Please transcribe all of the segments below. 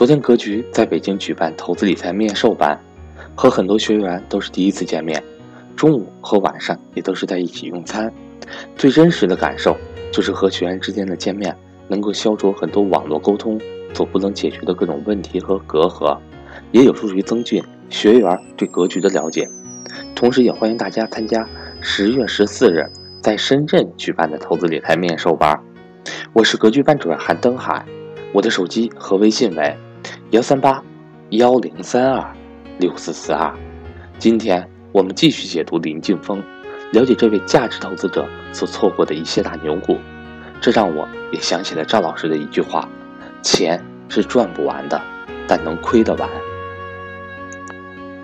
昨天格局在北京举办投资理财面授班，和很多学员都是第一次见面，中午和晚上也都是在一起用餐。最真实的感受就是和学员之间的见面，能够消除很多网络沟通所不能解决的各种问题和隔阂，也有助于增进学员对格局的了解。同时，也欢迎大家参加十月十四日在深圳举办的投资理财面授班。我是格局班主任韩登海，我的手机和微信为。幺三八幺零三二六四四二，今天我们继续解读林劲峰，了解这位价值投资者所错过的一些大牛股。这让我也想起了赵老师的一句话：钱是赚不完的，但能亏得完。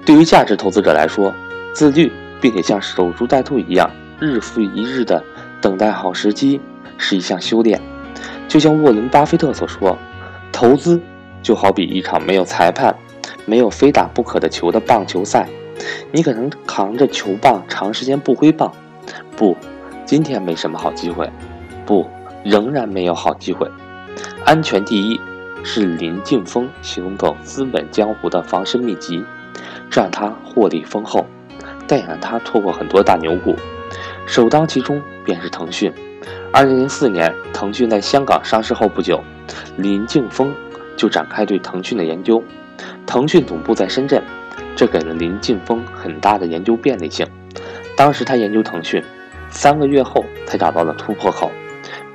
对于价值投资者来说，自律并且像守株待兔一样，日复一日的等待好时机，是一项修炼。就像沃伦·巴菲特所说，投资。就好比一场没有裁判、没有非打不可的球的棒球赛，你可能扛着球棒长时间不挥棒，不，今天没什么好机会，不，仍然没有好机会。安全第一是林劲峰行走资本江湖的防身秘籍，这让他获利丰厚，但也让他错过很多大牛股。首当其冲便是腾讯。二零零四年，腾讯在香港上市后不久，林劲峰。就展开对腾讯的研究，腾讯总部在深圳，这给了林劲峰很大的研究便利性。当时他研究腾讯，三个月后才找到了突破口，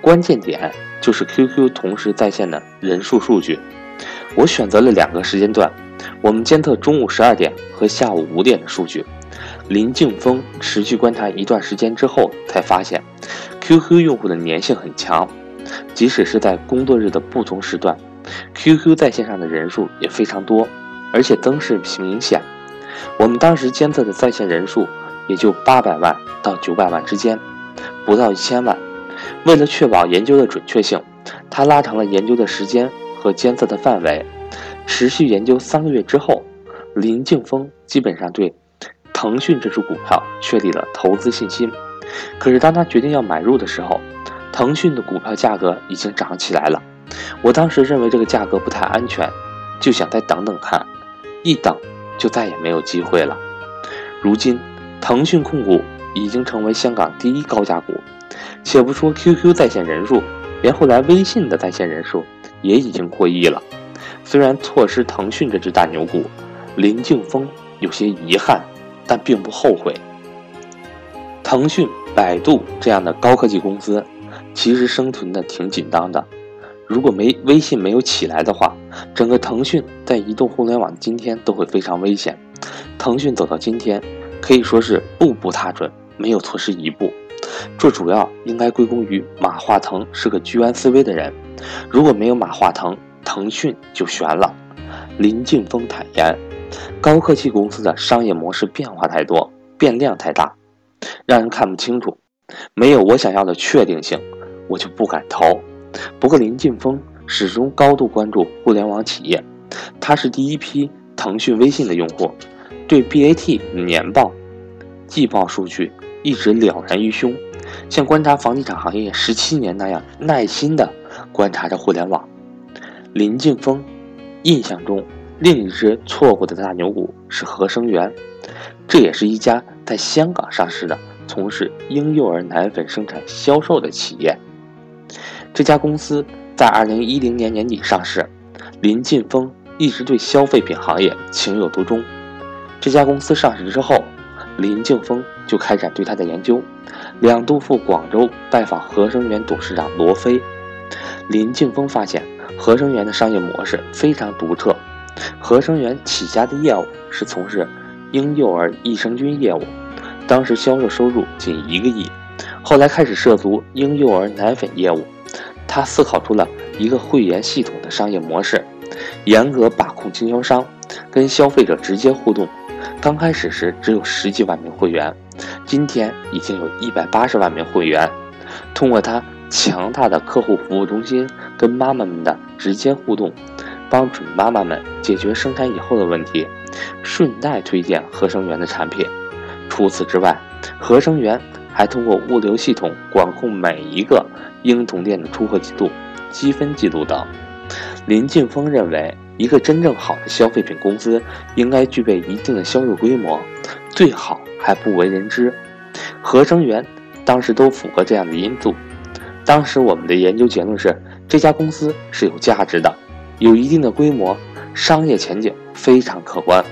关键点就是 QQ 同时在线的人数数据。我选择了两个时间段，我们监测中午十二点和下午五点的数据。林劲峰持续观察一段时间之后，才发现 QQ 用户的粘性很强，即使是在工作日的不同时段。QQ 在线上的人数也非常多，而且增势明显。我们当时监测的在线人数也就八百万到九百万之间，不到一千万。为了确保研究的准确性，他拉长了研究的时间和监测的范围。持续研究三个月之后，林劲峰基本上对腾讯这只股票确立了投资信心。可是当他决定要买入的时候，腾讯的股票价格已经涨起来了。我当时认为这个价格不太安全，就想再等等看，一等就再也没有机会了。如今，腾讯控股已经成为香港第一高价股，且不说 QQ 在线人数，连后来微信的在线人数也已经过亿了。虽然错失腾讯这只大牛股，林劲峰有些遗憾，但并不后悔。腾讯、百度这样的高科技公司，其实生存的挺紧张的。如果没微信没有起来的话，整个腾讯在移动互联网今天都会非常危险。腾讯走到今天，可以说是步步踏准，没有错失一步。这主要应该归功于马化腾是个居安思危的人。如果没有马化腾，腾讯就悬了。林劲峰坦言，高科技公司的商业模式变化太多，变量太大，让人看不清楚，没有我想要的确定性，我就不敢投。不过，林劲峰始终高度关注互联网企业，他是第一批腾讯微信的用户，对 BAT 年报、季报数据一直了然于胸，像观察房地产行业十七年那样耐心地观察着互联网。林劲峰印象中，另一只错过的大牛股是合生元，这也是一家在香港上市的从事婴幼儿奶粉生产销售的企业。这家公司在二零一零年年底上市，林劲峰一直对消费品行业情有独钟。这家公司上市之后，林劲峰就开展对它的研究，两度赴广州拜访合生元董事长罗飞。林劲峰发现，合生元的商业模式非常独特。合生元起家的业务是从事婴幼儿益生菌业务，当时销售收入仅一个亿，后来开始涉足婴幼儿奶粉业务。他思考出了一个会员系统的商业模式，严格把控经销商，跟消费者直接互动。刚开始时只有十几万名会员，今天已经有一百八十万名会员。通过他强大的客户服务中心跟妈妈们的直接互动，帮准妈妈们解决生产以后的问题，顺带推荐合生元的产品。除此之外，合生元还通过物流系统管控每一个。婴童店的出货记录、积分记录等，林劲峰认为，一个真正好的消费品公司应该具备一定的销售规模，最好还不为人知。合生元当时都符合这样的因素。当时我们的研究结论是，这家公司是有价值的，有一定的规模，商业前景非常可观，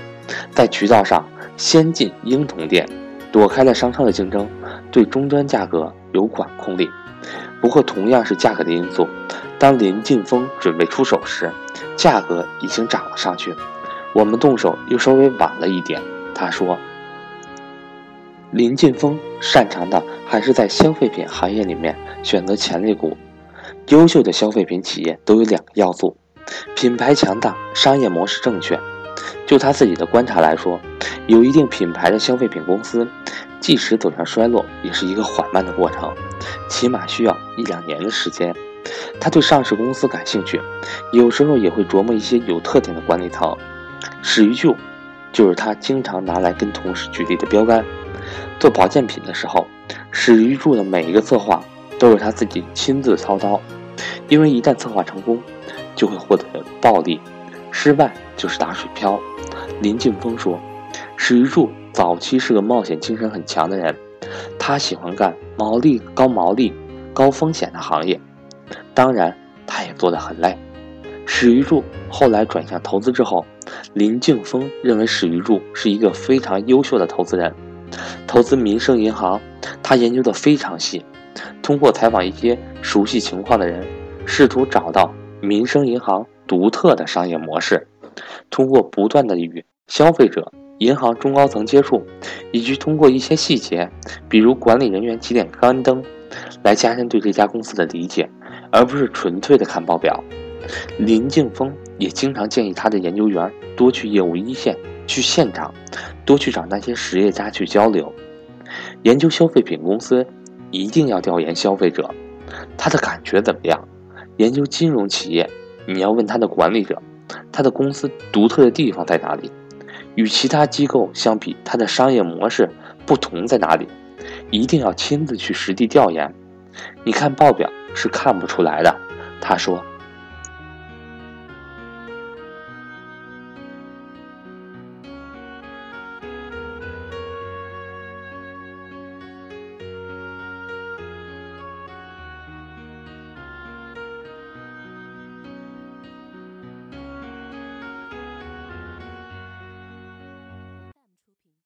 在渠道上先进婴童店，躲开了商超的竞争，对终端价格有管控力。不过，同样是价格的因素，当林劲峰准备出手时，价格已经涨了上去。我们动手又稍微晚了一点。他说：“林劲峰擅长的还是在消费品行业里面选择潜力股。优秀的消费品企业都有两个要素：品牌强大，商业模式正确。就他自己的观察来说，有一定品牌的消费品公司，即使走向衰落，也是一个缓慢的过程。”起码需要一两年的时间。他对上市公司感兴趣，有时候也会琢磨一些有特点的管理层。史玉柱就是他经常拿来跟同事举例的标杆。做保健品的时候，史玉柱的每一个策划都是他自己亲自操刀，因为一旦策划成功，就会获得暴利；失败就是打水漂。林劲峰说，史玉柱早期是个冒险精神很强的人。他喜欢干毛利高、毛利高风险的行业，当然，他也做得很累。史玉柱后来转向投资之后，林劲峰认为史玉柱是一个非常优秀的投资人。投资民生银行，他研究的非常细，通过采访一些熟悉情况的人，试图找到民生银行独特的商业模式，通过不断的与消费者。银行中高层接触，以及通过一些细节，比如管理人员几点关灯，来加深对这家公司的理解，而不是纯粹的看报表。林劲峰也经常建议他的研究员多去业务一线，去现场，多去找那些实业家去交流。研究消费品公司，一定要调研消费者，他的感觉怎么样？研究金融企业，你要问他的管理者，他的公司独特的地方在哪里？与其他机构相比，它的商业模式不同在哪里？一定要亲自去实地调研。你看报表是看不出来的。他说，